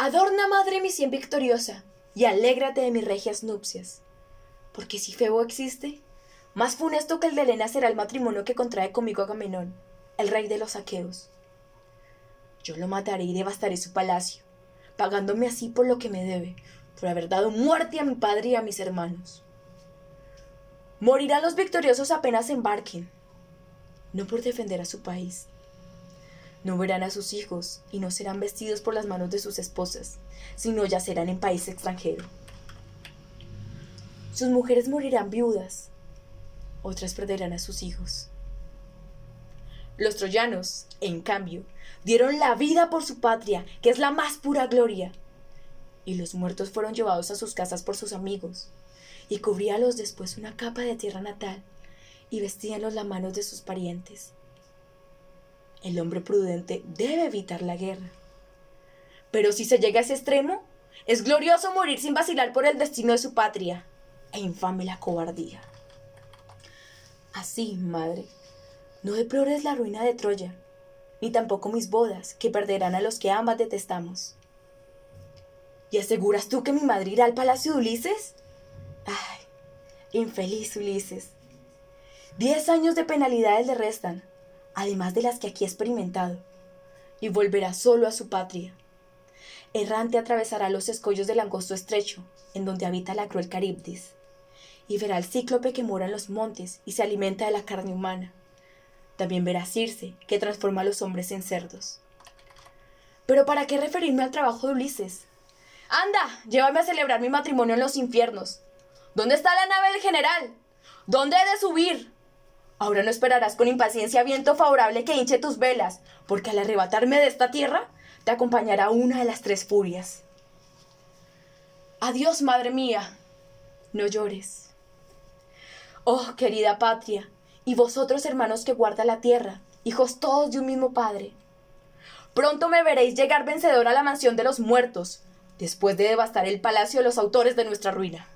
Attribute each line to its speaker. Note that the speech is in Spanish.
Speaker 1: Adorna, madre mi sien victoriosa, y alégrate de mis regias nupcias. Porque si Febo existe, más funesto que el de Helena será el matrimonio que contrae conmigo Agamenón, el rey de los aqueos. Yo lo mataré y devastaré su palacio, pagándome así por lo que me debe, por haber dado muerte a mi padre y a mis hermanos. Morirán los victoriosos apenas embarquen, no por defender a su país. No verán a sus hijos y no serán vestidos por las manos de sus esposas, sino ya serán en país extranjero. Sus mujeres morirán viudas, otras perderán a sus hijos. Los troyanos, en cambio, dieron la vida por su patria, que es la más pura gloria. Y los muertos fueron llevados a sus casas por sus amigos, y cubríalos después una capa de tierra natal, y vestíanlos las manos de sus parientes. El hombre prudente debe evitar la guerra. Pero si se llega a ese extremo, es glorioso morir sin vacilar por el destino de su patria, e infame la cobardía. Así, madre, no deplores la ruina de Troya, ni tampoco mis bodas, que perderán a los que ambas detestamos. ¿Y aseguras tú que mi madre irá al palacio de Ulises? Ay, infeliz Ulises. Diez años de penalidades le restan, además de las que aquí ha experimentado, y volverá solo a su patria. Errante atravesará los escollos del angosto estrecho, en donde habita la cruel Caribdis, y verá al cíclope que mora en los montes y se alimenta de la carne humana. También verá a Circe, que transforma a los hombres en cerdos. Pero ¿para qué referirme al trabajo de Ulises? Anda, llévame a celebrar mi matrimonio en los infiernos. ¿Dónde está la nave del general? ¿Dónde he de subir? Ahora no esperarás con impaciencia viento favorable que hinche tus velas, porque al arrebatarme de esta tierra, te acompañará una de las tres furias. Adiós, madre mía. No llores. Oh, querida patria, y vosotros, hermanos que guarda la tierra, hijos todos de un mismo padre. Pronto me veréis llegar vencedor a la mansión de los muertos, después de devastar el palacio de los autores de nuestra ruina.